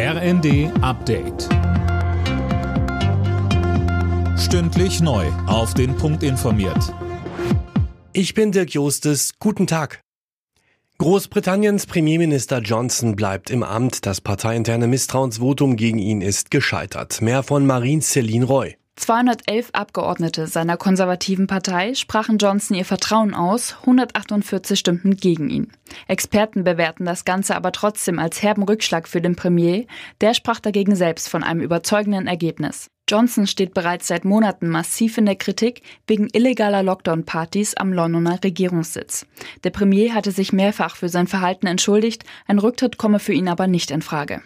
RND Update. Stündlich neu. Auf den Punkt informiert. Ich bin Dirk Jostes. Guten Tag. Großbritanniens Premierminister Johnson bleibt im Amt. Das parteiinterne Misstrauensvotum gegen ihn ist gescheitert. Mehr von Marine Celine Roy. 211 Abgeordnete seiner konservativen Partei sprachen Johnson ihr Vertrauen aus, 148 stimmten gegen ihn. Experten bewerten das Ganze aber trotzdem als herben Rückschlag für den Premier, der sprach dagegen selbst von einem überzeugenden Ergebnis. Johnson steht bereits seit Monaten massiv in der Kritik wegen illegaler Lockdown-Partys am Londoner Regierungssitz. Der Premier hatte sich mehrfach für sein Verhalten entschuldigt, ein Rücktritt komme für ihn aber nicht in Frage.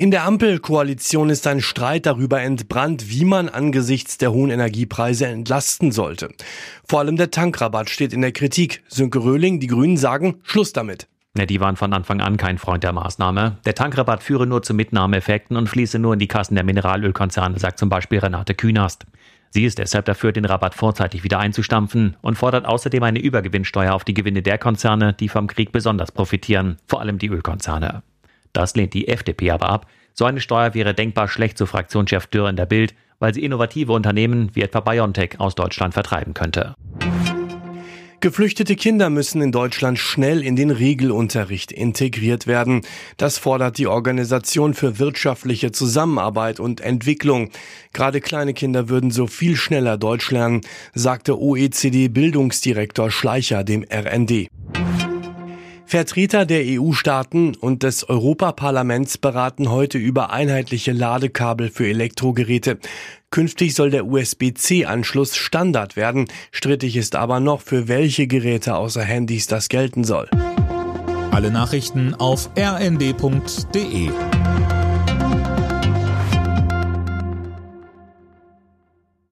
In der Ampelkoalition ist ein Streit darüber entbrannt, wie man angesichts der hohen Energiepreise entlasten sollte. Vor allem der Tankrabatt steht in der Kritik. Sönke Röhling, die Grünen sagen, Schluss damit. Ja, die waren von Anfang an kein Freund der Maßnahme. Der Tankrabatt führe nur zu Mitnahmeeffekten und fließe nur in die Kassen der Mineralölkonzerne, sagt zum Beispiel Renate Künast. Sie ist deshalb dafür, den Rabatt vorzeitig wieder einzustampfen und fordert außerdem eine Übergewinnsteuer auf die Gewinne der Konzerne, die vom Krieg besonders profitieren, vor allem die Ölkonzerne. Das lehnt die FDP aber ab. So eine Steuer wäre denkbar schlecht, so Fraktionschef Dürr in der Bild, weil sie innovative Unternehmen wie etwa BioNTech aus Deutschland vertreiben könnte. Geflüchtete Kinder müssen in Deutschland schnell in den Regelunterricht integriert werden. Das fordert die Organisation für wirtschaftliche Zusammenarbeit und Entwicklung. Gerade kleine Kinder würden so viel schneller Deutsch lernen, sagte OECD-Bildungsdirektor Schleicher dem RND. Vertreter der EU-Staaten und des Europaparlaments beraten heute über einheitliche Ladekabel für Elektrogeräte. Künftig soll der USB-C-Anschluss Standard werden. Strittig ist aber noch, für welche Geräte außer Handys das gelten soll. Alle Nachrichten auf rnd.de